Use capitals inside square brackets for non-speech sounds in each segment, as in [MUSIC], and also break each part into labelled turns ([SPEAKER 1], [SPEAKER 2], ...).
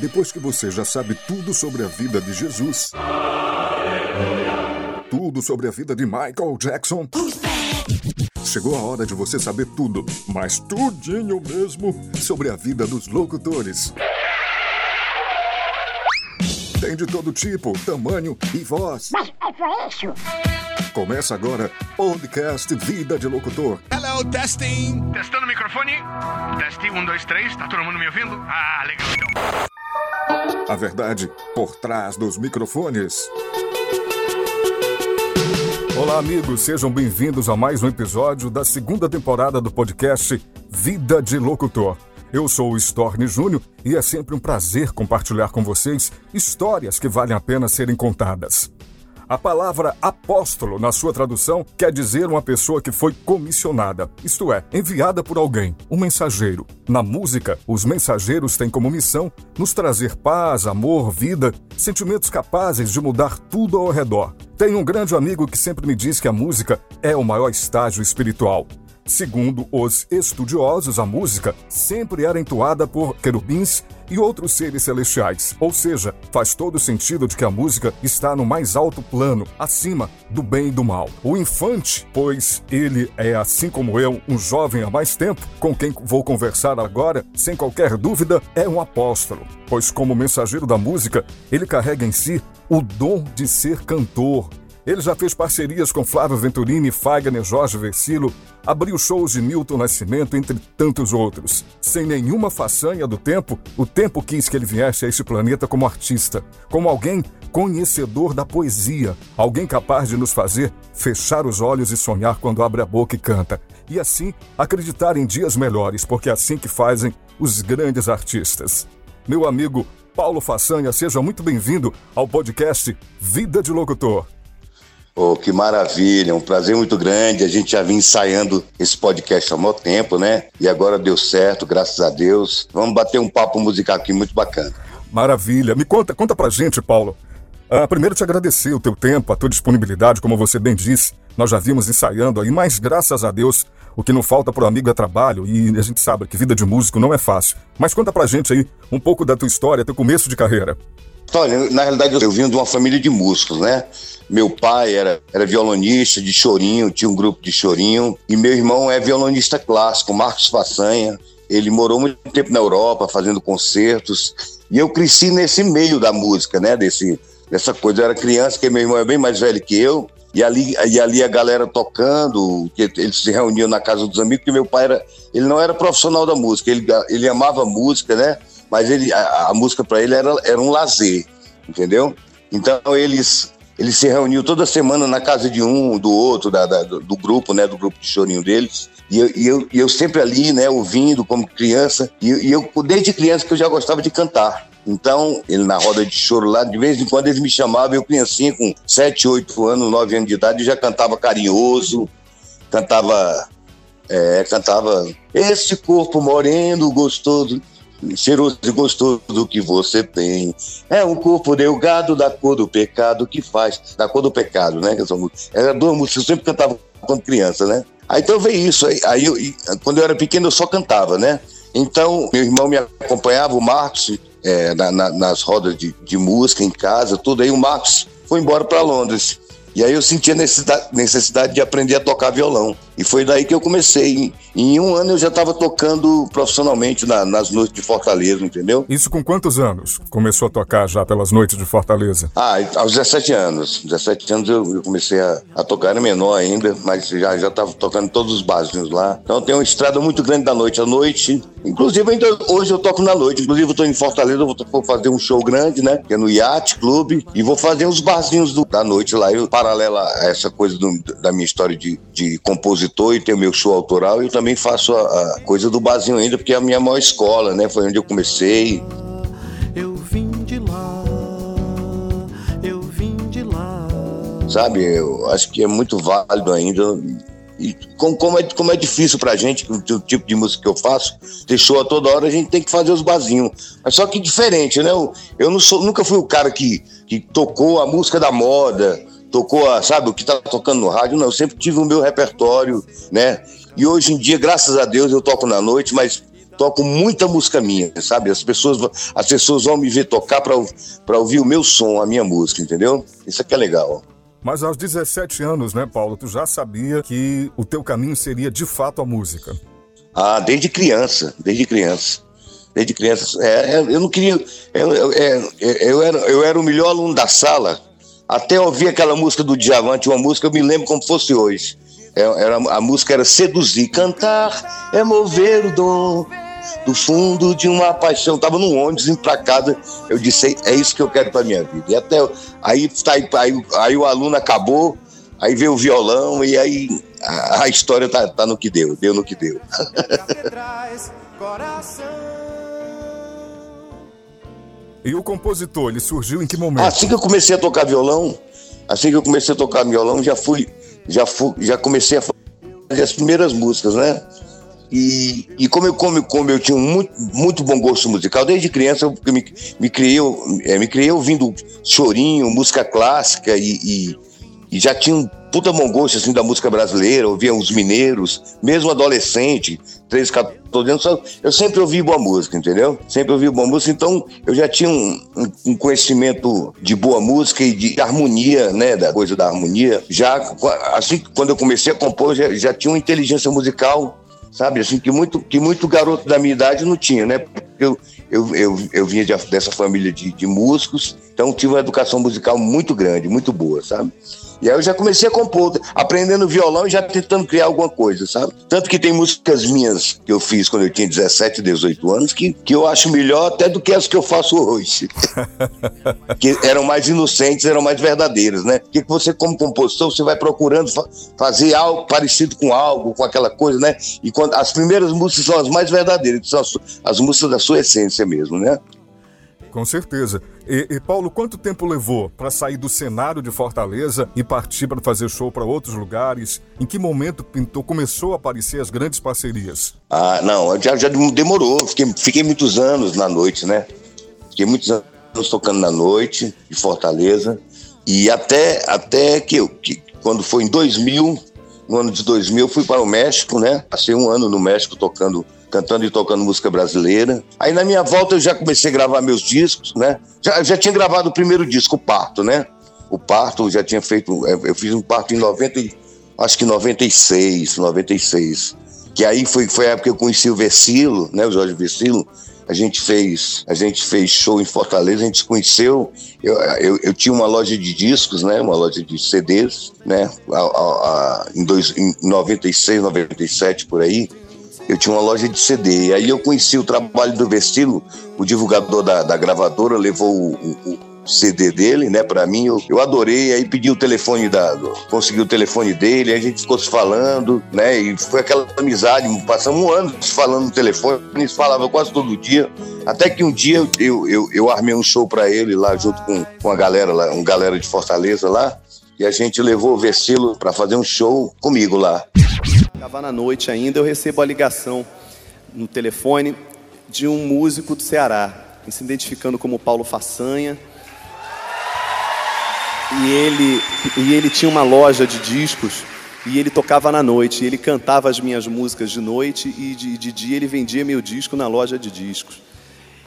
[SPEAKER 1] Depois que você já sabe tudo sobre a vida de Jesus, tudo sobre a vida de Michael Jackson, chegou a hora de você saber tudo, mas tudinho mesmo, sobre a vida dos locutores. Tem de todo tipo, tamanho e voz.
[SPEAKER 2] Mas é pra isso.
[SPEAKER 1] Começa agora podcast Vida de Locutor.
[SPEAKER 3] Hello, testing.
[SPEAKER 4] Testando o microfone. Teste, um, dois, três. Tá todo mundo me ouvindo? Ah, legal então.
[SPEAKER 1] A verdade por trás dos microfones. Olá, amigos, sejam bem-vindos a mais um episódio da segunda temporada do podcast Vida de Locutor. Eu sou o Storni Júnior e é sempre um prazer compartilhar com vocês histórias que valem a pena serem contadas. A palavra apóstolo, na sua tradução, quer dizer uma pessoa que foi comissionada, isto é, enviada por alguém, um mensageiro. Na música, os mensageiros têm como missão nos trazer paz, amor, vida, sentimentos capazes de mudar tudo ao redor. Tenho um grande amigo que sempre me diz que a música é o maior estágio espiritual. Segundo os estudiosos, a música sempre era entoada por querubins e outros seres celestiais. Ou seja, faz todo sentido de que a música está no mais alto plano, acima do bem e do mal. O infante, pois ele é, assim como eu, um jovem há mais tempo, com quem vou conversar agora, sem qualquer dúvida, é um apóstolo. Pois, como mensageiro da música, ele carrega em si o dom de ser cantor. Ele já fez parcerias com Flávio Venturini, Fagner, Jorge Versilo, abriu shows de Milton Nascimento, entre tantos outros. Sem nenhuma façanha do tempo, o tempo quis que ele viesse a esse planeta como artista, como alguém conhecedor da poesia, alguém capaz de nos fazer fechar os olhos e sonhar quando abre a boca e canta, e assim acreditar em dias melhores, porque é assim que fazem os grandes artistas. Meu amigo Paulo Façanha, seja muito bem-vindo ao podcast Vida de Locutor.
[SPEAKER 5] Oh, que maravilha, um prazer muito grande. A gente já vinha ensaiando esse podcast há muito tempo, né? E agora deu certo, graças a Deus. Vamos bater um papo musical aqui muito bacana.
[SPEAKER 1] Maravilha. Me conta, conta pra gente, Paulo. Ah, primeiro te agradecer o teu tempo, a tua disponibilidade, como você bem disse. Nós já vimos ensaiando aí, mas graças a Deus, o que não falta pro amigo é trabalho e a gente sabe que vida de músico não é fácil. Mas conta pra gente aí um pouco da tua história, teu começo de carreira.
[SPEAKER 5] Olha, na realidade eu vim de uma família de músicos, né? Meu pai era, era violonista de chorinho, tinha um grupo de chorinho, e meu irmão é violonista clássico, Marcos Façanha. Ele morou muito tempo na Europa fazendo concertos, e eu cresci nesse meio da música, né? Desse, dessa coisa. Eu era criança, porque meu irmão é bem mais velho que eu, e ali, e ali a galera tocando, que eles se reuniam na casa dos amigos, porque meu pai era, ele não era profissional da música, ele, ele amava música, né? Mas ele, a, a música para ele era, era um lazer, entendeu? Então eles ele se reuniu toda semana na casa de um, do outro, da, da, do grupo, né, do grupo de chorinho deles. E eu, e eu, e eu sempre ali, né, ouvindo como criança. E, e, eu, desde criança, que eu já gostava de cantar. Então, ele na roda de choro lá, de vez em quando eles me chamavam, eu criancinha com 7, 8 anos, 9 anos de idade, já cantava carinhoso, cantava, é, cantava Esse corpo moreno, gostoso, cheiroso e gostoso que você tem. É um corpo delgado da cor do pecado que faz. Da cor do pecado, né? Era duas músicas, eu sempre cantava quando criança, né? Aí então veio isso. Aí, aí eu, quando eu era pequeno, eu só cantava, né? Então, meu irmão me acompanhava, o Marcos, é, na, na, nas rodas de, de música em casa, tudo. Aí o Marcos foi embora para Londres. E aí eu senti a necessidade, necessidade de aprender a tocar violão. E foi daí que eu comecei. Em um ano eu já estava tocando profissionalmente na, nas noites de Fortaleza, entendeu?
[SPEAKER 1] Isso com quantos anos começou a tocar já pelas noites de Fortaleza?
[SPEAKER 5] Ah, aos 17 anos. 17 anos eu, eu comecei a, a, tocar, era menor ainda, mas já estava tocando todos os barzinhos lá. Então tem uma estrada muito grande da noite à noite. Inclusive, ainda hoje eu toco na noite. Inclusive, eu estou em Fortaleza, eu vou, vou, fazer um show grande, né? Que é no Yacht Club. E vou fazer uns barzinhos do, da noite lá. Eu, paralela a essa coisa do, da minha história de, de compositor compositor e tenho meu show autoral. Eu também faço a, a coisa do barzinho ainda, porque é a minha maior escola, né? Foi onde eu comecei.
[SPEAKER 6] Eu vim de lá, eu vim de lá.
[SPEAKER 5] Sabe, eu acho que é muito válido ainda. E como, como, é, como é difícil pra gente, o tipo de música que eu faço, show a toda hora, a gente tem que fazer os barzinhos. Mas só que diferente, né? Eu, eu não sou, nunca fui o cara que, que tocou a música da moda, tocou, a, sabe, o que tá tocando no rádio, não, eu sempre tive o meu repertório, né? E hoje em dia, graças a Deus, eu toco na noite, mas toco muita música minha, sabe? As pessoas, as pessoas vão me ver tocar para ouvir o meu som, a minha música, entendeu? Isso aqui é legal.
[SPEAKER 1] Mas aos 17 anos, né, Paulo, tu já sabia que o teu caminho seria de fato a música.
[SPEAKER 5] Ah, desde criança, desde criança. Desde criança. É, é eu não queria. Eu, eu, é, eu, era, eu era o melhor aluno da sala, até ouvir aquela música do Diamante, uma música eu me lembro como fosse hoje. É, era, a música era Seduzir. Cantar é mover o dom do fundo de uma paixão. Eu tava num ônibus emplacado. Eu disse, é isso que eu quero para minha vida. E até aí, tá, aí, aí o aluno acabou, aí veio o violão e aí a, a história tá, tá no que deu, deu no que deu.
[SPEAKER 1] E o compositor, ele surgiu em que momento?
[SPEAKER 5] Assim que eu comecei a tocar violão, assim que eu comecei a tocar violão, já fui, já fui, já comecei a fazer as primeiras músicas, né? E, e como, eu, como, como eu tinha muito, muito bom gosto musical, desde criança eu me, me, criei, é, me criei ouvindo chorinho, música clássica e, e, e já tinha um puta bom assim, da música brasileira, ouvia os mineiros, mesmo adolescente, 13, 14 anos, eu sempre ouvi boa música, entendeu? Sempre ouvi boa música, então eu já tinha um, um, um conhecimento de boa música e de harmonia, né, da coisa da harmonia. Já, assim, quando eu comecei a compor, já, já tinha uma inteligência musical sabe? Assim, que muito, que muito garoto da minha idade não tinha, né? Eu, eu, eu, eu vinha de, dessa família de, de músicos, então tive uma educação musical muito grande, muito boa, sabe? E aí eu já comecei a compor, aprendendo violão e já tentando criar alguma coisa, sabe? Tanto que tem músicas minhas que eu fiz quando eu tinha 17, 18 anos, que, que eu acho melhor até do que as que eu faço hoje. [LAUGHS] que eram mais inocentes, eram mais verdadeiras, né? Porque você, como compositor, você vai procurando fa fazer algo parecido com algo, com aquela coisa, né? E quando as primeiras músicas são as mais verdadeiras, que são as, as músicas da sua essência mesmo, né?
[SPEAKER 1] Com certeza. E, e Paulo, quanto tempo levou para sair do cenário de Fortaleza e partir para fazer show para outros lugares? Em que momento pintou, começou a aparecer as grandes parcerias?
[SPEAKER 5] Ah, não, já, já demorou. Fiquei, fiquei muitos anos na noite, né? Fiquei muitos anos tocando na noite de Fortaleza. E até, até que, eu, que quando foi em 2000, no ano de 2000, fui para o México, né? Passei um ano no México tocando cantando e tocando música brasileira. Aí na minha volta eu já comecei a gravar meus discos, né? Já, já tinha gravado o primeiro disco, o Parto, né? O Parto já tinha feito, é, eu fiz um parto em 90, acho que 96, 96. Que aí foi, foi a época que eu conheci o Versilo, né? O Jorge Versilo. A gente fez, a gente fez show em Fortaleza, a gente se conheceu. Eu, eu, eu, tinha uma loja de discos, né? Uma loja de CDs, né? A, a, a, em, dois, em 96, 97 por aí eu tinha uma loja de CD. E aí eu conheci o trabalho do Vestilo, o divulgador da, da gravadora levou o, o, o CD dele, né, para mim. Eu, eu adorei, aí pedi o telefone da. Consegui o telefone dele, aí a gente ficou se falando, né? E foi aquela amizade. Passamos um ano se falando no telefone, gente falava quase todo dia. Até que um dia eu, eu, eu armei um show para ele lá, junto com, com a galera lá, uma galera de Fortaleza lá. E a gente levou o Versilo para fazer um show comigo lá.
[SPEAKER 2] Estava na noite ainda, eu recebo a ligação no telefone de um músico do Ceará, se identificando como Paulo Façanha. E ele, e ele tinha uma loja de discos e ele tocava na noite. ele cantava as minhas músicas de noite e de, de dia ele vendia meu disco na loja de discos.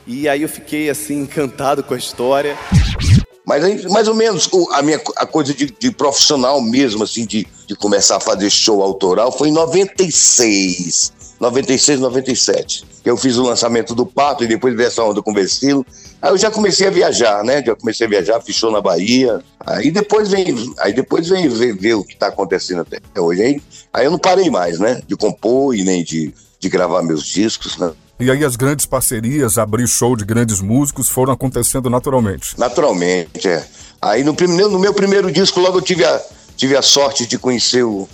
[SPEAKER 2] E aí eu fiquei assim [LAUGHS] encantado com a história.
[SPEAKER 5] Mas mais ou menos a minha a coisa de, de, profissional mesmo, assim, de, de começar a fazer show autoral foi em 96. 96, 97. Que eu fiz o lançamento do Pato e depois veio essa onda com o Vestilo. Aí eu já comecei a viajar, né? Já comecei a viajar, show na Bahia. Aí depois vem, aí depois vem ver, ver o que está acontecendo até hoje. Aí, aí eu não parei mais, né? De compor e nem de, de gravar meus discos, né?
[SPEAKER 1] E aí as grandes parcerias, abrir show de grandes músicos foram acontecendo naturalmente.
[SPEAKER 5] Naturalmente, é. Aí no, no meu primeiro disco, logo eu tive a, tive a sorte de conhecer o,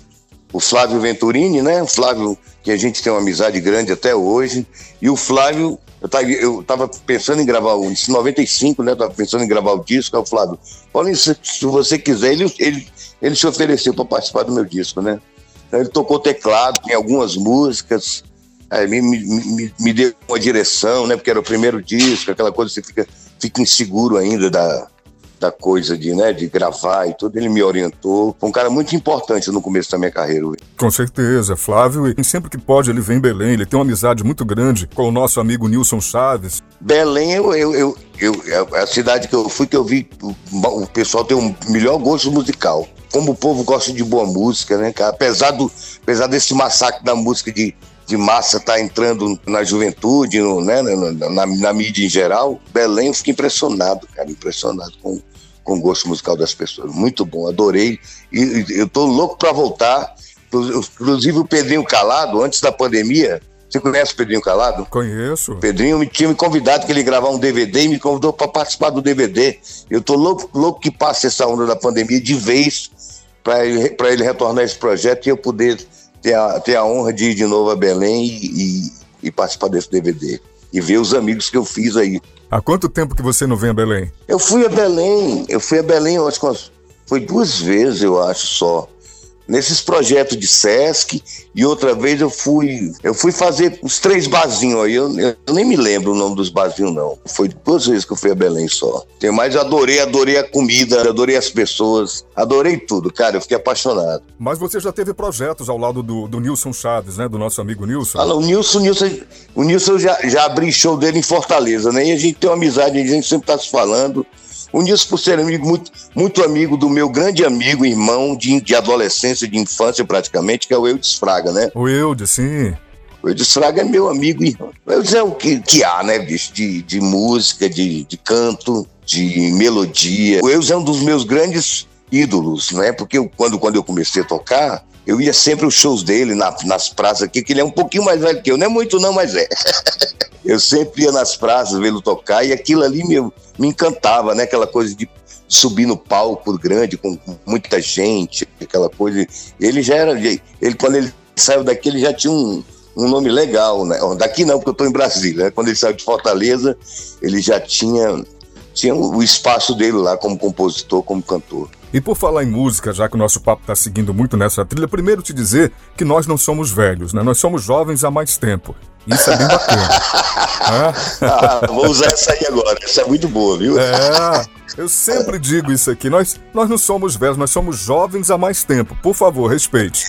[SPEAKER 5] o Flávio Venturini, né? O Flávio, que a gente tem uma amizade grande até hoje. E o Flávio, eu tava, eu tava pensando em gravar, o, em 95, né? Eu tava pensando em gravar o disco. Aí o Flávio, Paulinho, se, se você quiser, ele, ele, ele se ofereceu para participar do meu disco, né? Então ele tocou teclado, tem algumas músicas é, me, me, me, deu uma direção, né? Porque era o primeiro disco, aquela coisa, você fica, fica inseguro ainda da, da coisa de, né, de gravar e tudo, ele me orientou. Foi um cara muito importante no começo da minha carreira.
[SPEAKER 1] Com certeza, Flávio, e sempre que pode ele vem em Belém, ele tem uma amizade muito grande com o nosso amigo Nilson Chaves.
[SPEAKER 5] Belém, eu, eu, eu, eu é a cidade que eu fui que eu vi o, o pessoal tem um melhor gosto musical. Como o povo gosta de boa música, né, cara? Apesar, do, apesar desse massacre da música de de massa está entrando na juventude, no, né, na, na, na, mídia em geral, Belém eu fiquei impressionado, cara, impressionado com, com o gosto musical das pessoas. Muito bom, adorei. E, e eu tô louco para voltar. Inclusive o Pedrinho Calado, antes da pandemia, você conhece o Pedrinho Calado?
[SPEAKER 1] Conheço.
[SPEAKER 5] O Pedrinho me tinha me convidado que ele gravar um DVD e me convidou para participar do DVD. Eu tô louco, louco que passe essa onda da pandemia de vez para ele, ele retornar esse projeto e eu poder ter a, ter a honra de ir de novo a Belém e, e, e participar desse DVD. E ver os amigos que eu fiz aí.
[SPEAKER 1] Há quanto tempo que você não vem a Belém?
[SPEAKER 5] Eu fui a Belém, eu fui a Belém, eu acho que foi duas vezes, eu acho só nesses projetos de Sesc e outra vez eu fui eu fui fazer os três barzinhos aí, eu, eu, nem me lembro o nome dos barzinhos não. Foi duas vezes que eu fui a Belém só. Tem mais adorei, adorei a comida, adorei as pessoas, adorei tudo, cara, eu fiquei apaixonado.
[SPEAKER 1] Mas você já teve projetos ao lado do, do Nilson Chaves, né, do nosso amigo Nilson?
[SPEAKER 5] Ah, não, o Nilson, Nilson, o Nilson já, já abri show dele em Fortaleza, né? E a gente tem uma amizade, a gente sempre tá se falando. O Nilson, por ser amigo, muito, muito amigo do meu grande amigo, irmão de, de adolescência, de infância praticamente, que é o Eudes Fraga, né?
[SPEAKER 1] O Eudes, sim.
[SPEAKER 5] O Eudes Fraga é meu amigo e irmão. O Eudes é o que, que há, né, bicho? De, de música, de, de canto, de melodia. O Eudes é um dos meus grandes ídolos, né? Porque eu, quando, quando eu comecei a tocar, eu ia sempre aos shows dele na, nas praças aqui, que ele é um pouquinho mais velho que eu. Não é muito, não, mas é. [LAUGHS] eu sempre ia nas praças vê-lo tocar e aquilo ali me, me encantava, né? Aquela coisa de subir no palco grande com muita gente, aquela coisa. Ele já era. Ele, quando ele saiu daqui, ele já tinha um, um nome legal, né? Daqui não, porque eu estou em Brasília. Né? Quando ele saiu de Fortaleza, ele já tinha, tinha o espaço dele lá como compositor, como cantor.
[SPEAKER 1] E por falar em música, já que o nosso papo está seguindo muito nessa trilha, primeiro te dizer que nós não somos velhos, né? Nós somos jovens há mais tempo. Isso é bem bacana. [LAUGHS]
[SPEAKER 5] ah, vou usar essa aí agora. Essa é muito boa, viu?
[SPEAKER 1] É. Eu sempre digo isso aqui. Nós, nós não somos velhos, nós somos jovens há mais tempo. Por favor, respeite.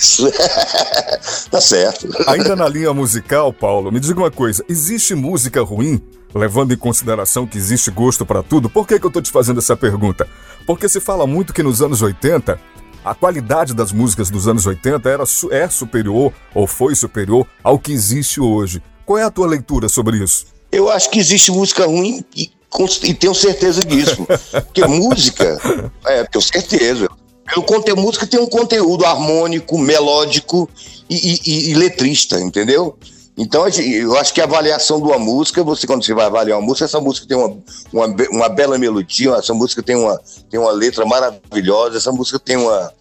[SPEAKER 1] [LAUGHS]
[SPEAKER 5] tá certo.
[SPEAKER 1] Ainda na linha musical, Paulo, me diga uma coisa: existe música ruim? Levando em consideração que existe gosto para tudo, por que, que eu tô te fazendo essa pergunta? Porque se fala muito que nos anos 80 a qualidade das músicas dos anos 80 era, é superior ou foi superior ao que existe hoje. Qual é a tua leitura sobre isso?
[SPEAKER 5] Eu acho que existe música ruim e, e tenho certeza disso. [LAUGHS] porque música, é, tenho certeza. Pelo conteúdo, música tem um conteúdo harmônico, melódico e, e, e letrista, entendeu? Então, eu acho que a avaliação de uma música, você quando você vai avaliar uma música, essa música tem uma, uma, uma bela melodia, essa música tem uma, tem uma letra maravilhosa, essa música tem uma,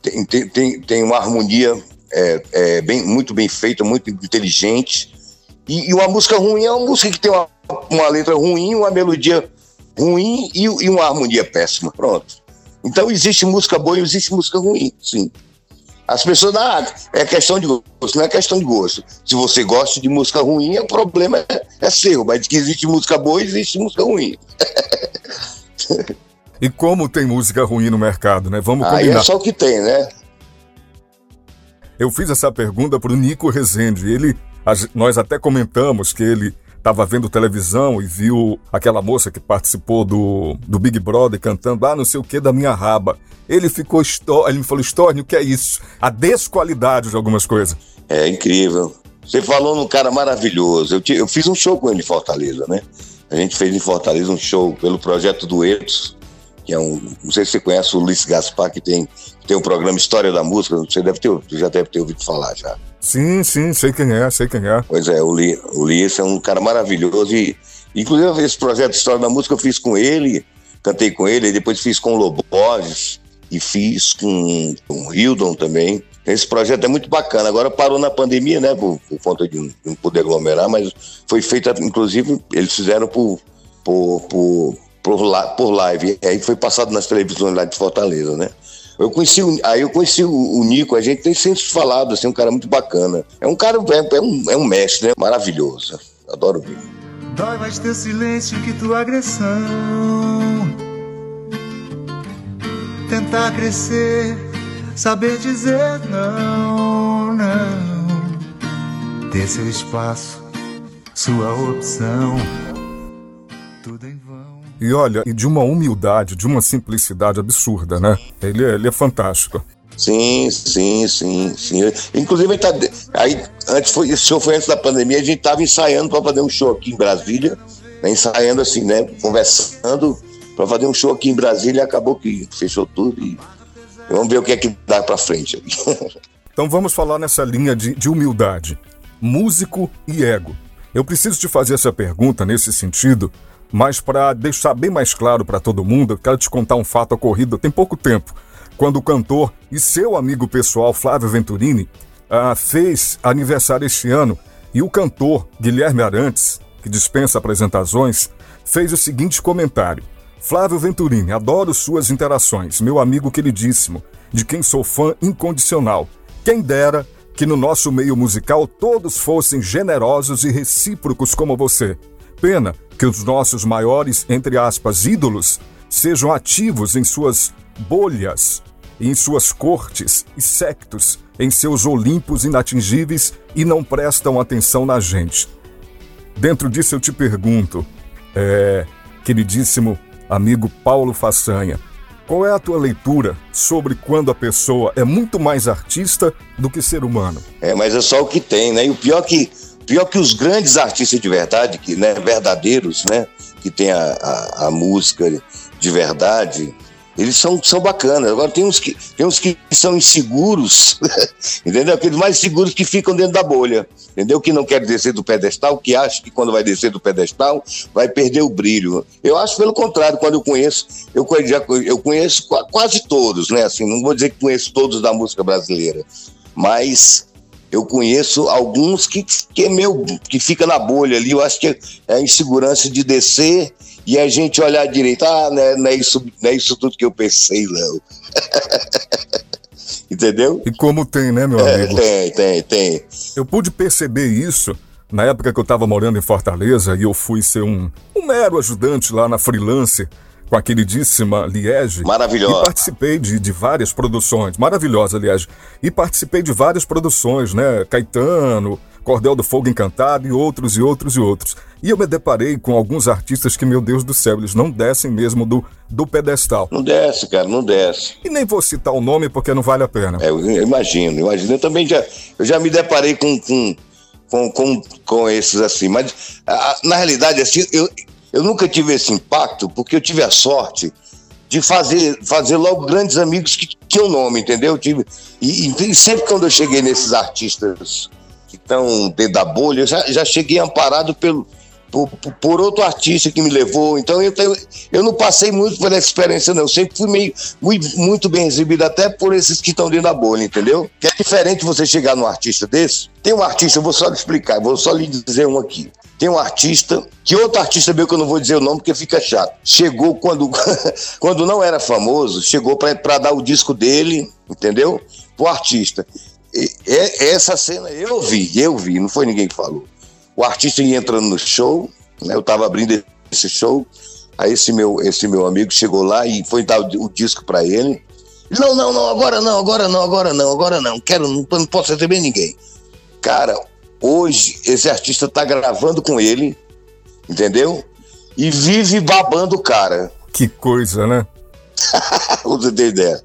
[SPEAKER 5] tem, tem, tem uma harmonia é, é, bem, muito bem feita, muito inteligente. E, e, uma música ruim é uma música que tem uma, uma letra ruim, uma melodia ruim e, e uma harmonia péssima. Pronto. Então existe música boa e existe música ruim, sim. As pessoas, ah, é questão de gosto, não é questão de gosto. Se você gosta de música ruim, o problema é, é seu, mas que existe música boa, existe música ruim.
[SPEAKER 1] e como tem música ruim no mercado, né? Vamos combinar.
[SPEAKER 5] Aí é só o que tem, né?
[SPEAKER 1] Eu fiz essa pergunta para o Nico Rezende. Ele, nós até comentamos que ele estava vendo televisão e viu aquela moça que participou do, do Big Brother cantando, ah, não sei o que, da minha raba. Ele ficou, ele me falou, Storni, o que é isso? A desqualidade de algumas coisas.
[SPEAKER 5] É incrível. Você falou num cara maravilhoso. Eu, eu fiz um show com ele em Fortaleza, né? A gente fez em Fortaleza um show pelo projeto Duetos, que é um. Não sei se você conhece o Luiz Gaspar, que tem, tem um programa História da Música, você deve ter, já deve ter ouvido falar já.
[SPEAKER 1] Sim, sim, sei quem é, sei quem é.
[SPEAKER 5] Pois é, o Li, o Li é um cara maravilhoso e, inclusive, esse projeto História da Música eu fiz com ele, cantei com ele, depois fiz com o Lobo Borges e fiz com, com o Hildon também. Esse projeto é muito bacana. Agora parou na pandemia, né, por, por conta de não poder aglomerar, mas foi feito, inclusive, eles fizeram por, por, por, por, por live. Aí foi passado nas televisões lá de Fortaleza, né? Eu conheci, aí eu conheci o, o, Nico, a gente tem sempre falado, assim, um cara muito bacana. É um cara, é, é um, é um mestre, né? Maravilhoso. Adoro ver.
[SPEAKER 3] Dói mais teu silêncio que tua agressão. tentar crescer, saber dizer não, não. Ter seu espaço, sua opção. Tudo em vão.
[SPEAKER 1] E olha, e de uma humildade, de uma simplicidade absurda, né? Ele é, ele é fantástico.
[SPEAKER 5] Sim, sim, sim, sim. Inclusive, tá, aí, antes foi, esse show foi antes da pandemia, a gente estava ensaiando para fazer um show aqui em Brasília, né, ensaiando assim, né? Conversando para fazer um show aqui em Brasília acabou que fechou tudo e vamos ver o que é que dá para frente. [LAUGHS]
[SPEAKER 1] então vamos falar nessa linha de, de humildade. Músico e ego. Eu preciso te fazer essa pergunta nesse sentido, mas para deixar bem mais claro para todo mundo, eu quero te contar um fato ocorrido tem pouco tempo quando o cantor e seu amigo pessoal Flávio Venturini ah, fez aniversário este ano e o cantor Guilherme Arantes, que dispensa apresentações, fez o seguinte comentário: Flávio Venturini, adoro suas interações, meu amigo queridíssimo, de quem sou fã incondicional. Quem dera que no nosso meio musical todos fossem generosos e recíprocos como você. Pena que os nossos maiores, entre aspas, ídolos sejam ativos em suas bolhas em suas cortes e sectos, em seus Olimpos inatingíveis e não prestam atenção na gente. Dentro disso eu te pergunto, é, queridíssimo amigo Paulo Façanha, qual é a tua leitura sobre quando a pessoa é muito mais artista do que ser humano?
[SPEAKER 5] É, mas é só o que tem, né? E o pior que pior que os grandes artistas de verdade, que né, verdadeiros, né, que tem a, a, a música de verdade, eles são, são bacanas. Agora tem uns que, tem uns que são inseguros, [LAUGHS] entendeu? Aqueles mais seguros que ficam dentro da bolha, entendeu? Que não quer descer do pedestal, que acha que quando vai descer do pedestal vai perder o brilho. Eu acho pelo contrário, quando eu conheço, eu, já, eu conheço quase todos, né? Assim, não vou dizer que conheço todos da música brasileira, mas eu conheço alguns que, que é meu, que fica na bolha ali. Eu acho que é a insegurança de descer e a gente olhar direito, ah, não é, não é, isso, não é isso tudo que eu pensei, não. [LAUGHS] Entendeu?
[SPEAKER 1] E como tem, né, meu é, amigo?
[SPEAKER 5] Tem, tem, tem.
[SPEAKER 1] Eu pude perceber isso na época que eu estava morando em Fortaleza e eu fui ser um, um mero ajudante lá na freelance com a queridíssima Liege.
[SPEAKER 5] Maravilhosa.
[SPEAKER 1] E participei de, de várias produções. Maravilhosa, Liege. E participei de várias produções, né? Caetano, Cordel do Fogo Encantado e outros e outros e outros. E eu me deparei com alguns artistas que, meu Deus do céu, eles não descem mesmo do, do pedestal.
[SPEAKER 5] Não desce, cara, não desce.
[SPEAKER 1] E nem vou citar o nome porque não vale a pena.
[SPEAKER 5] É, eu imagino, imagino. Eu também já, eu já me deparei com, com, com, com, com esses assim. Mas, a, na realidade, assim, eu, eu nunca tive esse impacto porque eu tive a sorte de fazer, fazer logo grandes amigos que tinham nome, entendeu? Eu tive, e, e sempre quando eu cheguei nesses artistas que estão dentro da bolha, eu já, já cheguei amparado pelo, por, por, outro artista que me levou. Então eu, tenho, eu não passei muito por essa experiência, não. Eu sempre fui meio, muito, muito bem recebido, até por esses que estão dentro da bolha, entendeu? Que é diferente você chegar num artista desse. Tem um artista, eu vou só explicar, vou só lhe dizer um aqui. Tem um artista, que outro artista meu que eu não vou dizer o nome porque fica chato. Chegou quando, [LAUGHS] quando não era famoso, chegou para dar o disco dele, entendeu? Pro artista essa cena eu vi, eu vi, não foi ninguém que falou. O artista ia entrando no show, né, eu estava abrindo esse show, aí esse meu, esse meu amigo chegou lá e foi dar o, o disco para ele. Não, não, não, agora não, agora não, agora não, agora não, quero, não, não posso receber ninguém. Cara, hoje esse artista tá gravando com ele, entendeu? E vive babando o cara.
[SPEAKER 1] Que coisa, né? [LAUGHS]
[SPEAKER 5] Você tem ideia.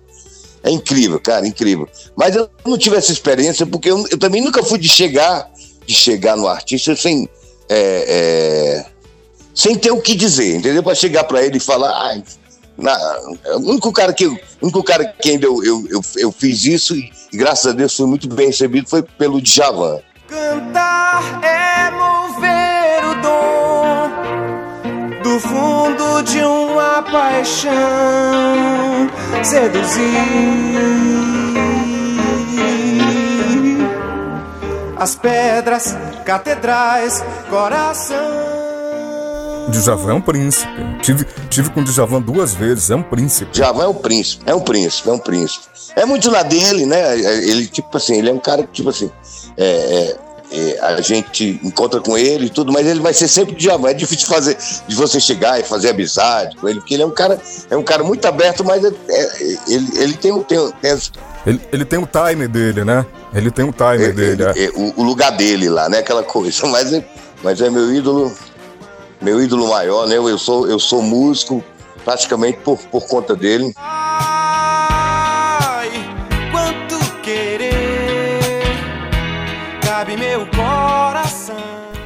[SPEAKER 5] É incrível, cara, incrível. Mas eu não tive essa experiência porque eu, eu também nunca fui de chegar, de chegar no artista sem, é, é, sem ter o que dizer, entendeu? Para chegar para ele e falar, ah, na, o único cara que, o único cara que ainda eu, eu, eu, eu fiz isso e, e, graças a Deus fui muito bem recebido foi pelo Djavan.
[SPEAKER 3] Cantar é mover o dom do fundo de uma paixão seduzir as pedras, catedrais, coração.
[SPEAKER 1] Djavan é um príncipe. Tive, tive com Djavan duas vezes, é um príncipe.
[SPEAKER 5] Djavan é um príncipe, é um príncipe, é um príncipe. É muito na dele, né? Ele, tipo assim, ele é um cara que, tipo assim, é, é, é, a gente encontra com ele e tudo, mas ele vai ser sempre Djavan. É difícil fazer, de você chegar e fazer amizade com ele, porque ele é um cara, é um cara muito aberto, mas é, é, ele, ele tem, tem, tem as,
[SPEAKER 1] ele, ele tem o time dele, né? Ele tem o time
[SPEAKER 5] é,
[SPEAKER 1] dele.
[SPEAKER 5] é, o, o lugar dele lá, né? Aquela coisa. [LAUGHS] Mas é, mas é meu ídolo, meu ídolo maior, né? Eu sou, eu sou músico praticamente por, por conta dele.
[SPEAKER 3] Ai, quanto querer cabe meu coração.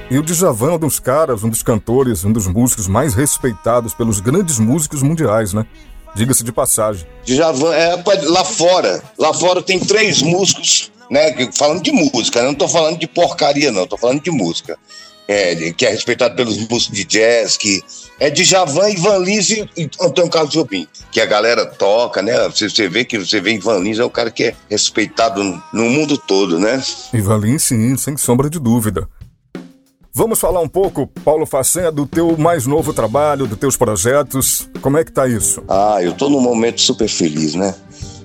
[SPEAKER 1] E o Djavan é um dos caras, um dos cantores, um dos músicos mais respeitados pelos grandes músicos mundiais, né? Diga-se de passagem.
[SPEAKER 5] Djavan, é, lá fora, lá fora tem três músicos, né? que- Falando de música, né? não tô falando de porcaria, não, tô falando de música. É, de- que é respeitado pelos músicos de jazz, que é Djavan, Ivan Lins e, Antônio Carlos Jobim, que a galera toca, né? Você, você vê que você vê Ivan Lins é o cara que é respeitado no, mundo todo, né?
[SPEAKER 1] Ivan Lins, sim, sem sombra de dúvida. Vamos falar um pouco, Paulo Facenha, do teu mais novo trabalho, dos teus projetos. Como é que tá isso?
[SPEAKER 5] Ah, eu tô num momento super feliz, né?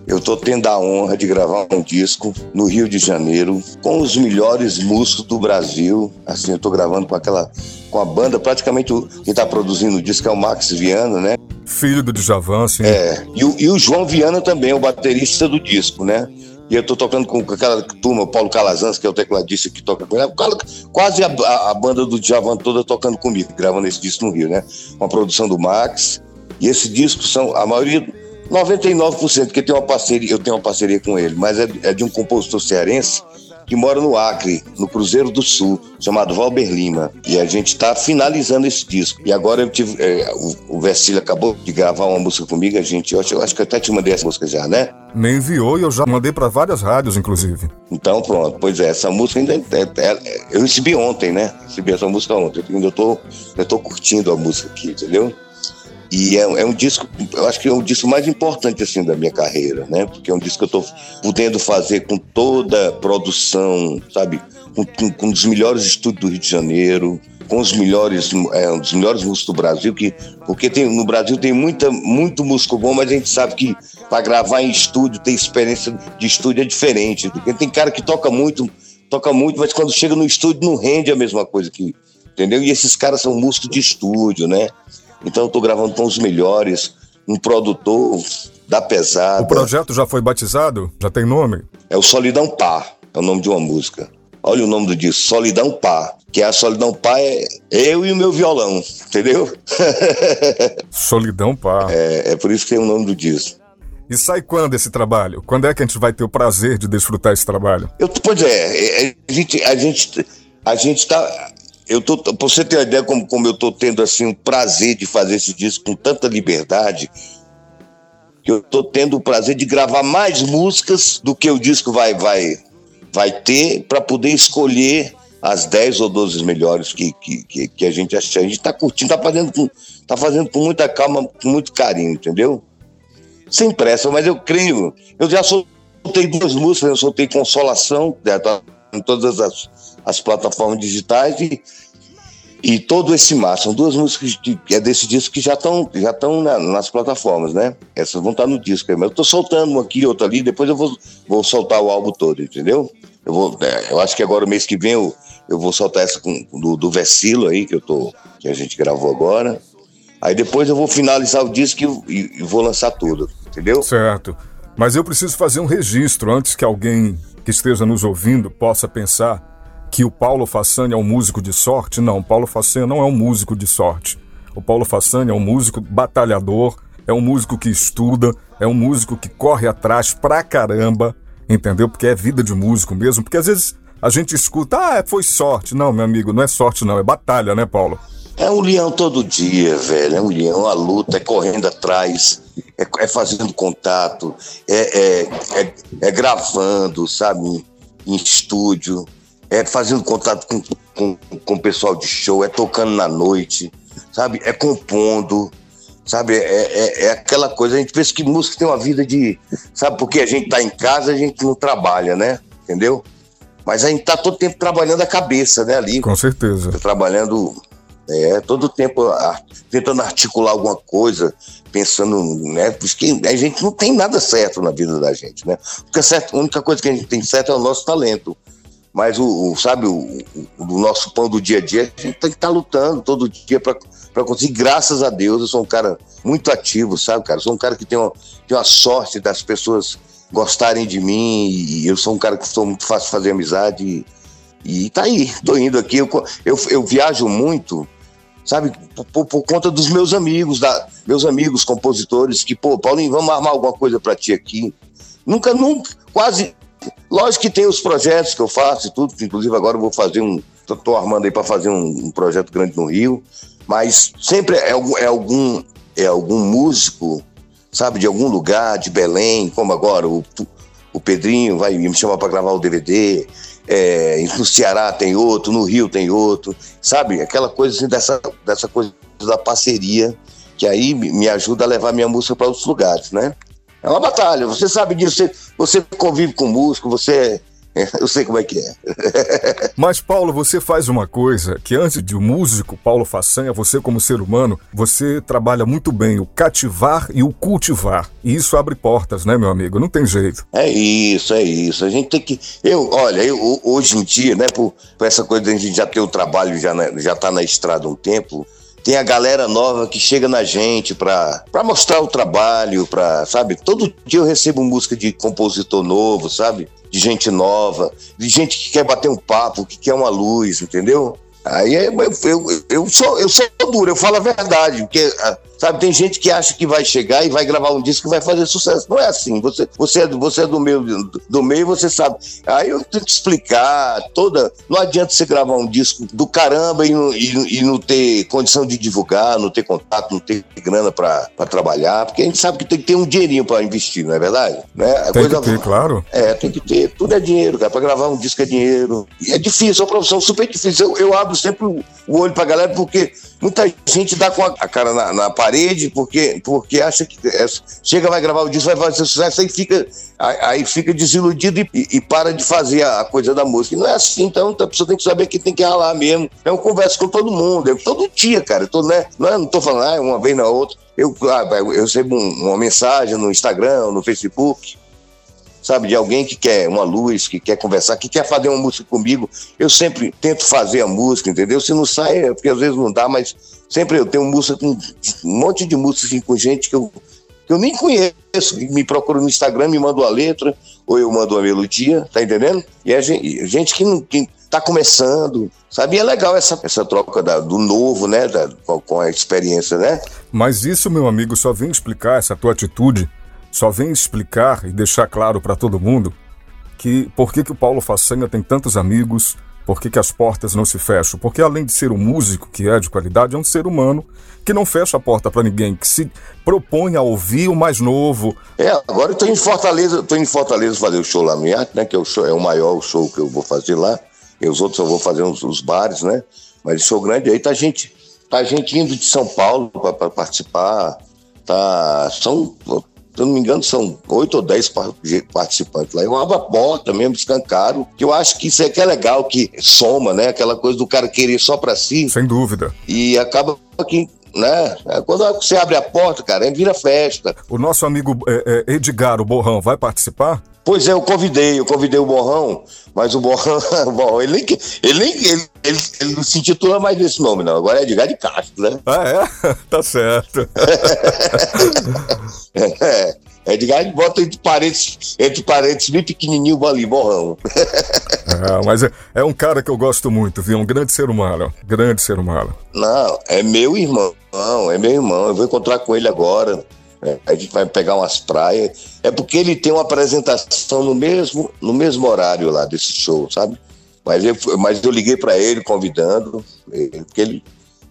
[SPEAKER 5] Eu tô tendo a honra de gravar um disco no Rio de Janeiro com os melhores músicos do Brasil. Assim, eu tô gravando com aquela com a banda, praticamente quem tá produzindo o disco é o Max Viana, né?
[SPEAKER 1] Filho do Djavan, sim.
[SPEAKER 5] É, e o, e o João Viana também, o baterista do disco, né? E eu tô tocando com aquela turma, o Paulo Calazans, que é o tecladista que toca com ele. Quase a, a- a banda do Djavan toda tocando comigo, gravando esse disco no Rio, né? Com a produção do Max. E esse disco são, a maioria, 99%, porque tem uma parceria, eu tenho uma parceria com ele, mas é, é de um compositor cearense que mora no Acre, no Cruzeiro do Sul, chamado Valber Lima. E a gente está finalizando esse disco. E agora eu tive. é, o, o acabou de gravar uma música comigo, a gente. Eu acho, eu acho que eu até te mandei essa música já, né?
[SPEAKER 1] Me enviou e eu já mandei para várias rádios, inclusive.
[SPEAKER 5] Então pronto, pois é, essa música ainda. é- é- eu recebi ontem, né? Recebi essa música ontem. Eu ainda tô, eu tô curtindo a música aqui, entendeu? E é, é um disco, eu acho que é o disco mais importante assim da minha carreira, né? Porque é um disco que eu tô podendo fazer com toda a produção, sabe? Com, com, com os melhores estúdios do Rio de Janeiro, com os melhores, é, um dos melhores músicos do Brasil, que, porque tem, no Brasil tem muita, muito músico bom, mas a gente sabe que para gravar em estúdio, ter experiência de estúdio é diferente. Porque tem cara que toca muito, toca muito, mas quando chega no estúdio não rende a mesma coisa que. Entendeu? E esses caras são músicos de estúdio, né? Então eu tô gravando com os melhores, um produtor da pesada.
[SPEAKER 1] O projeto já foi batizado? Já tem nome?
[SPEAKER 5] É o Solidão Pá, é o nome de uma música. Olha o nome do disco, Solidão Pá. Que a Solidão Pá é eu e o meu violão, entendeu? [LAUGHS]
[SPEAKER 1] Solidão Pá.
[SPEAKER 5] é, é por isso que tem o nome do disco.
[SPEAKER 1] E sai quando esse trabalho? Quando é que a gente vai ter o prazer de desfrutar esse trabalho?
[SPEAKER 5] Eu, pois é, é, a gente, a gente, a gente tá. Eu tô, pra você ter uma ideia como, como eu tô tendo assim o prazer de fazer esse disco com tanta liberdade, que eu tô tendo o prazer de gravar mais músicas do que o disco vai, vai, vai ter para poder escolher as 10 ou 12 melhores que, que, que, a gente acha. A gente tá curtindo, tá fazendo, com, tá fazendo com muita calma, com muito carinho, entendeu? Sem pressa, mas eu creio. Eu já soltei duas músicas, eu soltei Consolação, já tá em todas as, as plataformas digitais e, e todo esse mar. São duas músicas de, é desse disco que já estão já na- nas plataformas, né? Essas vão estar no disco mas eu tô soltando uma aqui, outra ali, depois eu vou, vou soltar o álbum todo, entendeu? Eu, vou, é, eu acho que agora, mês que vem, eu, eu vou soltar essa com, do, do Vecilo aí, que, eu tô, que a gente gravou agora. Aí depois eu vou finalizar o disco e- e vou lançar tudo, entendeu?
[SPEAKER 1] Certo. Mas eu preciso fazer um registro antes que alguém que esteja nos ouvindo possa pensar que o Paulo Façanha é um músico de sorte. Não, o Paulo Façanha não é um músico de sorte. O Paulo Façanha é um músico batalhador, é um músico que estuda, é um músico que corre atrás pra caramba, entendeu? Porque é vida de músico mesmo. Porque às vezes a gente escuta, ah, foi sorte. Não, meu amigo, não é sorte não, é batalha, né, Paulo?
[SPEAKER 5] É um leão todo dia, velho. É um leão, a luta, é correndo atrás, é, é fazendo contato, é, é, é, é gravando, sabe, em estúdio, é fazendo contato com, com, com o pessoal de show, é tocando na noite, sabe, é compondo, sabe, é, é, é aquela coisa. A gente pensa que música tem uma vida de. Sabe, porque a gente tá em casa, a gente não trabalha, né? Entendeu? Mas a gente tá todo tempo trabalhando a cabeça, né, ali
[SPEAKER 1] Com certeza.
[SPEAKER 5] trabalhando é, todo o tempo ah, tentando articular alguma coisa, pensando, né? Porque a gente não tem nada certo na vida da gente, né? Porque a única coisa que a gente tem certo é o nosso talento. Mas o, o sabe, o, o, nosso pão do dia a dia, a gente tem que estar tá lutando todo dia para conseguir. Graças a Deus, eu sou um cara muito ativo, sabe, cara? sou um cara que tem uma, tem uma sorte das pessoas gostarem de mim, e eu sou um cara que sou muito fácil de fazer amizade. E, e tá aí, tô indo aqui. Eu, eu, eu viajo muito, sabe, por, por, conta dos meus amigos, da, meus amigos compositores, que, pô, Paulinho, vamos armar alguma coisa para ti aqui. Nunca, nunca, quase. Lógico que tem os projetos que eu faço e tudo, inclusive agora eu vou fazer um. Tô, tô armando aí para fazer um, um, projeto grande no Rio, mas sempre é, é algum é algum músico, sabe, de algum lugar, de Belém, como agora o, o Pedrinho vai me chamar para gravar o DVD, é, no Ceará tem outro, no Rio tem outro, sabe? Aquela coisa assim, dessa, dessa coisa da parceria, que aí me ajuda a levar minha música para outros lugares, né? É uma batalha, você sabe disso, você, você convive com músico, você Eu sei como é que é. [LAUGHS]
[SPEAKER 1] Mas, Paulo, você faz uma coisa que antes de um músico, Paulo Façanha, você como ser humano, você trabalha muito bem o cativar e o cultivar. E isso abre portas, né, meu amigo? Não tem jeito.
[SPEAKER 5] É isso, é isso. A gente tem que. Eu, olha, eu, hoje em dia, né, por, por essa coisa de a gente já ter o trabalho, já, né, já tá na estrada um tempo, tem a galera nova que chega na gente para mostrar o trabalho, para, sabe? Todo dia eu recebo música de compositor novo, sabe? De gente nova, de gente que quer bater um papo, que quer uma luz, entendeu? Aí eu, eu, eu, sou, eu sou duro, eu falo a verdade, porque ah, Sabe, tem gente que acha que vai chegar e vai gravar um disco que vai fazer sucesso. Não é assim. Você, você, é, você é do meio, do meio, você sabe. Aí eu tenho que explicar toda. Não adianta você gravar um disco do caramba e, e, e não ter condição de divulgar, não ter contato, não ter grana para trabalhar, porque a gente sabe que tem que ter um dinheirinho para investir, não é verdade? Né?
[SPEAKER 1] Tem coisa, que ter, claro.
[SPEAKER 5] É, tem que ter. Tudo é dinheiro, cara. Para gravar um disco é dinheiro. E é difícil, é uma profissão super difícil. Eu, eu abro sempre o olho pra galera porque muita gente dá com a cara na, na parede porque, porque acha que é, chega, vai gravar o disco, vai fazer sucesso, aí fica, aí fica desiludido e, e, para de fazer a, coisa da música. Não é assim, então a pessoa tem que saber que tem que ralar mesmo. É um conversa com todo mundo, eu, todo dia, cara. Eu tô, né, não, é, não tô falando ah, uma vez na outra. Eu, ah, eu recebo um, uma mensagem no Instagram, no Facebook, sabe, de alguém que quer uma luz, que quer conversar, que quer fazer uma música comigo. Eu sempre tento fazer a música, entendeu? Se não sai, é porque às vezes não dá, mas sempre eu tenho música com um monte de música assim, com gente que eu, que eu nem conheço, me procura no Instagram, me manda uma letra, ou eu mando uma melodia, tá entendendo? E é gente, que não. Que, tá começando, sabe? E é legal essa, essa troca da, do novo, né? Da, com a experiência, né?
[SPEAKER 1] Mas isso, meu amigo, só vem explicar essa tua atitude só vem explicar e deixar claro para todo mundo que por que, que o Paulo Façanha tem tantos amigos, por que, que as portas não se fecham. Porque além de ser um músico que é de qualidade, é um ser humano que não fecha a porta para ninguém, que se propõe a ouvir o mais novo.
[SPEAKER 5] É, agora eu tô em Fortaleza, tô em Fortaleza fazer o show lá no IAC, né? Que é o, show, é o maior show que eu vou fazer lá. E os outros eu vou fazer os, os bares, né? Mas show grande aí tá gente, tá gente indo de São Paulo para participar. Tá, são se eu não me engano, são oito ou dez participantes lá. Eu abro a porta mesmo, escancaro, que eu acho que isso é que é legal, que soma, né? Aquela coisa do cara querer só para si.
[SPEAKER 1] Sem dúvida.
[SPEAKER 5] E acaba que né? É, quando você abre a porta, cara, vira festa.
[SPEAKER 1] O nosso amigo é, é, Edgar, o Borrão, vai participar?
[SPEAKER 5] Pois é, eu convidei, eu convidei o Borrão, mas o Borrão, [LAUGHS] bom, ele nem, ele, nem ele, ele, ele, não se intitula mais desse nome, não. Agora é Edgar de Castro, né?
[SPEAKER 1] Ah, é? [LAUGHS] tá certo. [LAUGHS]
[SPEAKER 5] é, Edgar bota entre parênteses, entre parênteses bem pequenininho ali, Borrão.
[SPEAKER 1] é, mas é, é um cara que eu gosto muito, viu? Um grande ser humano, grande ser humano.
[SPEAKER 5] Não, é meu irmão, é meu irmão. Eu vou encontrar com ele agora. É, a gente vai pegar umas praias. É porque ele tem uma apresentação no mesmo, no mesmo horário lá desse show, sabe? Mas eu, mas eu liguei para ele convidando, porque ele.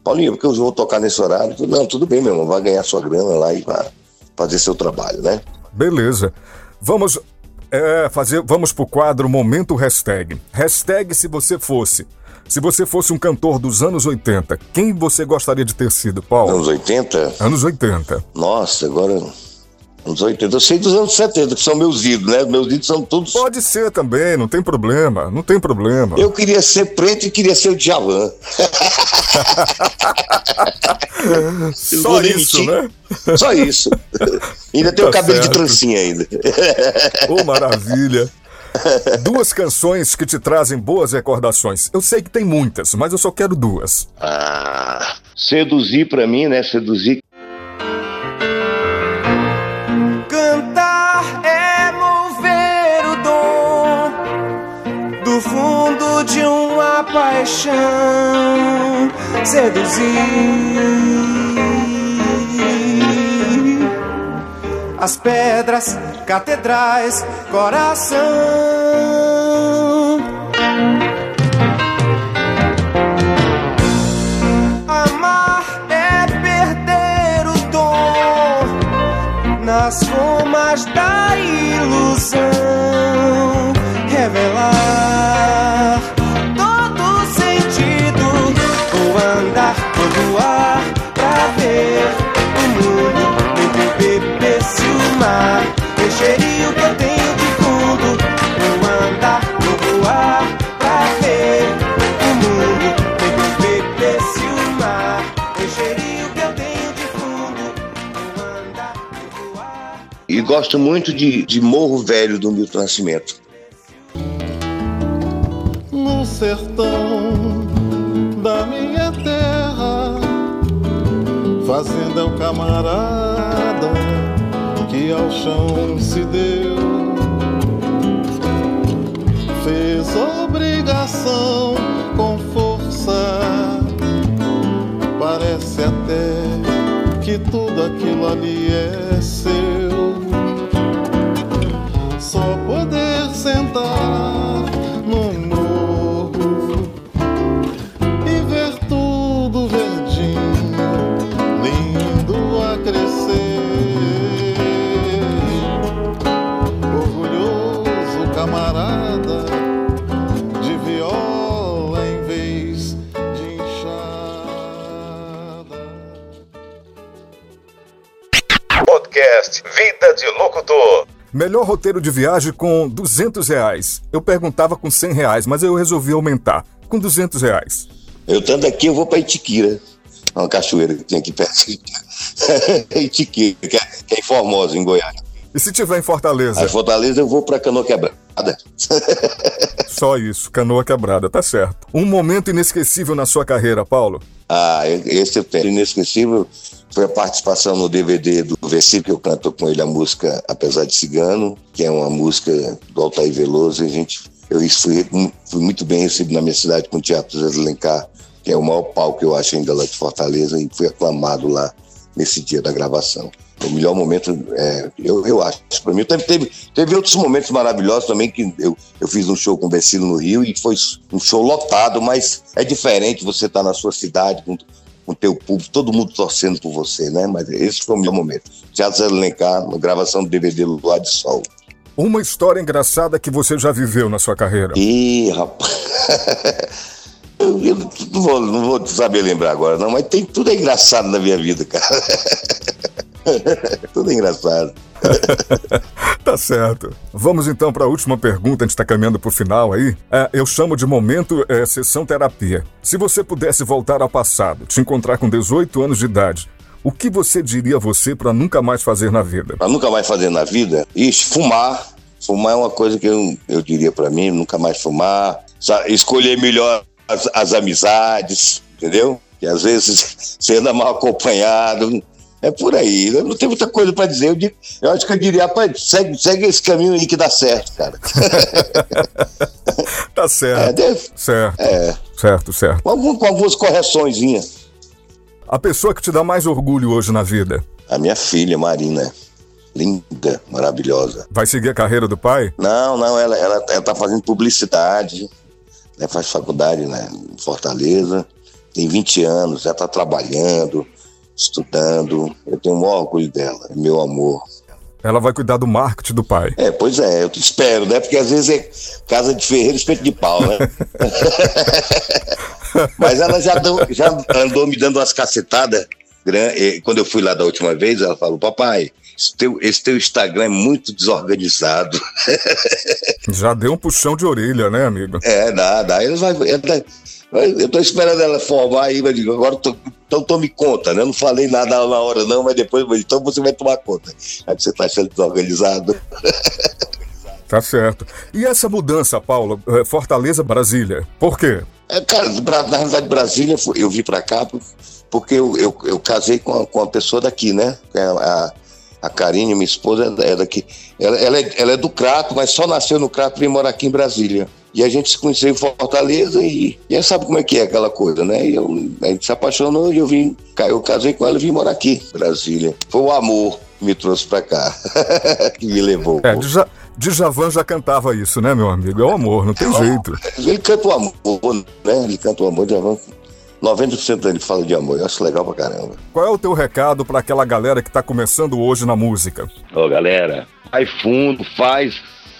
[SPEAKER 5] Paulinho, porque eu vou tocar nesse horário? Não, tudo bem, meu irmão, vai ganhar sua grana lá e vai fazer seu trabalho, né?
[SPEAKER 1] Beleza. Vamos é, fazer, vamos pro quadro Momento Hashtag. Hashtag se você fosse. Se você fosse um cantor dos anos 80, quem você gostaria de ter sido, Paulo?
[SPEAKER 5] Anos 80?
[SPEAKER 1] Anos 80.
[SPEAKER 5] Nossa, agora. Anos 80. Eu sei dos anos 70, que são meus ídolos, né? Meus ídolos são todos.
[SPEAKER 1] Pode ser também, não tem problema. Não tem problema.
[SPEAKER 5] Eu queria ser preto e queria ser o Djavan. [LAUGHS]
[SPEAKER 1] Só isso, né?
[SPEAKER 5] Só isso. ainda [LAUGHS] tem tá o cabelo certo. de trancinha ainda. [LAUGHS]
[SPEAKER 1] Ô, oh, maravilha. duas canções que te trazem boas recordações. Eu sei que tem muitas, mas eu só quero duas.
[SPEAKER 5] Ah, seduzir pra mim, né? Seduzir.
[SPEAKER 3] Paixão, seduzir as pedras, catedrais, coração. Amar é perder o dom nas formas da ilusão, revelar
[SPEAKER 5] gosto muito de, de Morro Velho do Milton Nascimento.
[SPEAKER 6] no sertão da minha terra. Fazenda é o camarada que ao chão se deu. Fez obrigação com força. Parece até que tudo aquilo ali é
[SPEAKER 5] Locutor.
[SPEAKER 1] Melhor roteiro de viagem com 200 reais. Eu perguntava com 100 reais, mas eu resolvi aumentar. Com 200 reais.
[SPEAKER 5] Eu estando aqui, eu vou pra Itiquira. Uma cachoeira que tem aqui perto. [LAUGHS] Itiquira, que é, que é em Formosa, em Goiás.
[SPEAKER 1] E se tiver em Fortaleza?
[SPEAKER 5] Aí Fortaleza eu vou pra Canoa Quebrada. [LAUGHS]
[SPEAKER 1] Só isso, canoa quebrada, tá certo. Um momento inesquecível na sua carreira, Paulo?
[SPEAKER 5] Ah, esse eu tenho. Inesquecível foi a participação no DVD do Versículo, que eu canto com ele a música Apesar de Cigano, que é uma música do Altair Veloso. E a gente, eu isso fui, fui muito bem recebido na minha cidade com o Teatro José de Alencar, que é o maior palco que eu acho ainda lá de Fortaleza, e fui aclamado lá nesse dia da gravação. O melhor momento, é, eu, eu acho, para mim. Teve, teve, outros momentos maravilhosos também, que eu, eu fiz um show com o Becilo no Rio e foi um show lotado, mas é diferente você estar na sua cidade com o teu público, todo mundo torcendo por você, né? Mas esse foi o melhor momento. Teatro Zé Alencar, na gravação do DVD Luar de Sol.
[SPEAKER 1] Uma história engraçada que você já viveu na sua carreira.
[SPEAKER 5] Ih, rapaz. [LAUGHS] Eu, eu não, vou, não vou saber lembrar agora, não, mas tem tudo é engraçado na minha vida, cara. [LAUGHS] [LAUGHS] tudo engraçado. [LAUGHS]
[SPEAKER 1] tá certo. Vamos então para a última pergunta, a gente está caminhando para o final aí. É, eu chamo de momento é, sessão terapia. Se você pudesse voltar ao passado, te encontrar com 18 anos de idade, o que você diria a você para nunca mais fazer na vida?
[SPEAKER 5] Pra nunca mais fazer na vida, ixi, fumar. Fumar é uma coisa que eu, eu diria pra mim, nunca mais fumar. Escolher melhor as, as amizades, entendeu? Que às vezes [LAUGHS] você anda mal acompanhado. É por aí. Eu não tenho muita coisa pra dizer. Eu, di- eu acho que eu diria, rapaz, segue, segue esse caminho aí que dá certo, cara. [LAUGHS]
[SPEAKER 1] Tá
[SPEAKER 5] É,
[SPEAKER 1] certo.
[SPEAKER 5] deve-
[SPEAKER 1] Certo.
[SPEAKER 5] é,
[SPEAKER 1] Certo, certo.
[SPEAKER 5] com, algum- com algumas correçõezinhas.
[SPEAKER 1] A pessoa que te dá mais orgulho hoje na vida
[SPEAKER 5] A minha filha, Marina. Linda, maravilhosa.
[SPEAKER 1] vai seguir a carreira do pai?
[SPEAKER 5] Não, não, ela, ela, ela tá fazendo publicidade, né, faz faculdade né, em Fortaleza, tem 20 anos, já tá trabalhando, estudando. Eu tenho o maior orgulho dela, é meu amor.
[SPEAKER 1] Ela vai cuidar do marketing do pai.
[SPEAKER 5] É, pois é, eu espero, né? Porque às vezes é casa de ferreiro, espeto de pau, né? [LAUGHS] Mas ela já, deu- já andou me dando umas cacetadas. eh, Quando eu fui lá da última vez, ela falou: Papai, esse teu, esse teu Instagram é muito desorganizado.
[SPEAKER 1] Já deu um puxão de orelha, né, amigo?
[SPEAKER 5] É, dá, dá. Ela vai, ela- eu tô esperando ela formar aí, mas digo, agora tô, então tome conta, né? Eu não falei nada na hora, não, mas depois, então você vai tomar conta. Aí você tá achando desorganizado. [LAUGHS]
[SPEAKER 1] Tá certo. E essa mudança, Paulo, é, Fortaleza-Brasília, por quê?
[SPEAKER 5] É, cara, na realidade, Brasília, eu vim pra cá porque eu, eu, eu casei com a, com uma pessoa daqui, né? É A, a Karine, minha esposa, é daqui. Ela, ela, é, ela é do Crato, mas só nasceu no Crato e morar aqui em Brasília. E a gente se conheceu em Fortaleza e, e aí sabe como é que é aquela coisa, né? E eu, a gente se apaixonou e eu vim, eu casei com ela e vim morar aqui, Brasília. Foi o amor que me trouxe pra cá, [LAUGHS] que me levou.
[SPEAKER 1] É, Dja- Djavan já cantava isso, né, meu amigo? É o amor, não tem jeito.
[SPEAKER 5] Ele canta o amor, né? Ele canta o amor de amor. 90% dele fala de amor, eu acho legal pra caramba.
[SPEAKER 1] Qual é o teu recado para aquela galera que tá começando hoje na música?
[SPEAKER 5] Ô galera, vai fundo, faz,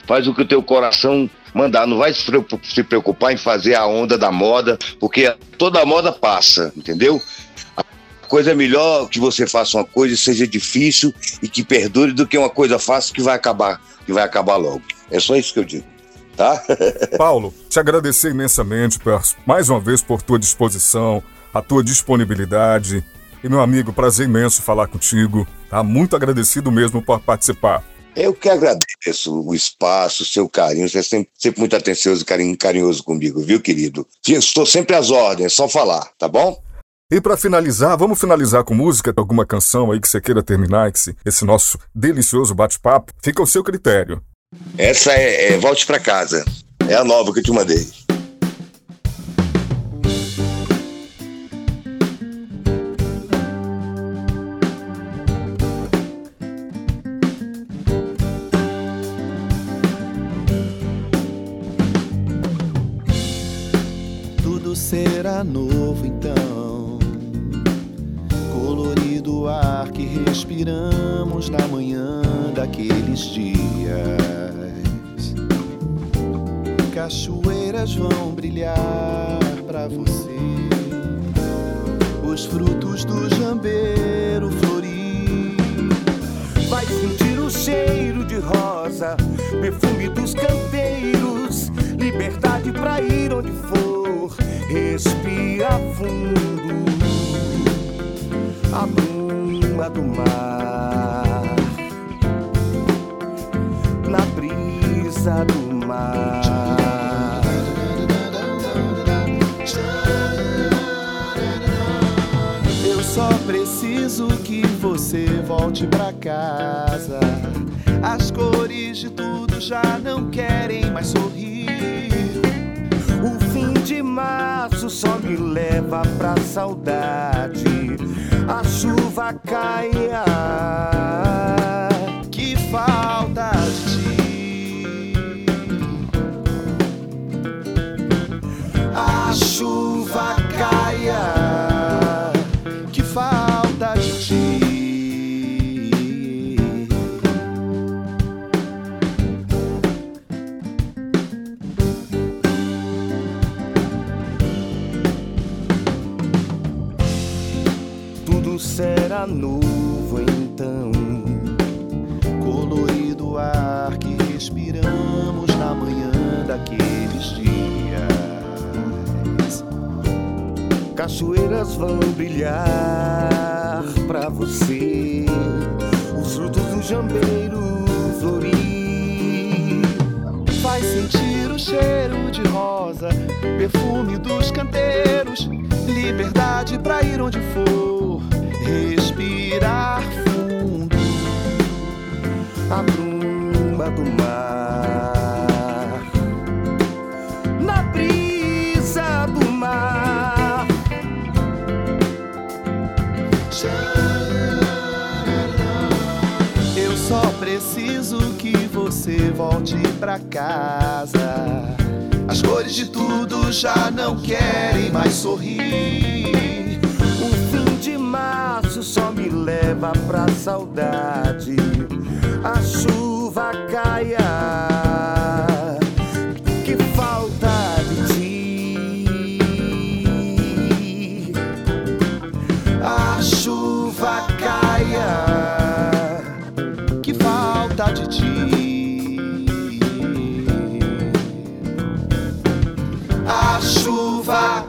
[SPEAKER 5] faz o que o teu coração mandar. Não vai se preocu- se preocupar em fazer a onda da moda, porque toda moda passa, entendeu? A coisa é melhor que você faça uma coisa e seja difícil e que perdure do que uma coisa fácil que vai acabar, que vai acabar logo. É só isso que eu digo, tá? [LAUGHS]
[SPEAKER 1] Paulo, te agradecer imensamente mais uma vez por tua disposição, a tua disponibilidade. E, meu amigo, prazer imenso falar contigo. Tá? Muito agradecido mesmo por participar.
[SPEAKER 5] Eu que agradeço o espaço, o seu carinho. Você é sempre, sempre muito atencioso e carinho- carinhoso comigo, viu, querido? Estou sempre às ordens, só falar, tá bom?
[SPEAKER 1] E para finalizar, vamos finalizar com música? Alguma canção aí que você queira terminar esse, esse nosso delicioso bate-papo? Fica ao seu critério.
[SPEAKER 5] Essa é, é Volte pra Casa. É a nova que eu te mandei.
[SPEAKER 3] Novo então. Colorido ar que respiramos na manhã daqueles dias. Cachoeiras vão brilhar pra você. Os frutos do jambeiro florir.
[SPEAKER 7] Vai sentir o cheiro de rosa, perfume dos canteiros, liberdade pra ir onde for, respira fundo. A bruma do mar, na brisa do mar.
[SPEAKER 3] Eu só preciso que você volte pra casa. As cores de tudo já não querem mais sorrir.
[SPEAKER 7] De março só me leva pra saudade. A chuva cai, ah,
[SPEAKER 3] Que falta de
[SPEAKER 7] a chuva cai. Será novo então.
[SPEAKER 3] Colorido ar que respiramos na manhã daqueles dias.
[SPEAKER 7] Cachoeiras vão brilhar pra você. Os frutos do jambeiro florir.
[SPEAKER 3] Vai sentir o cheiro de rosa, perfume dos canteiros, liberdade pra ir você volte pra casa. As cores de tudo já não querem mais sorrir.
[SPEAKER 7] O fim de março só me leva pra saudade. A chuva cai.
[SPEAKER 3] A chuva caia.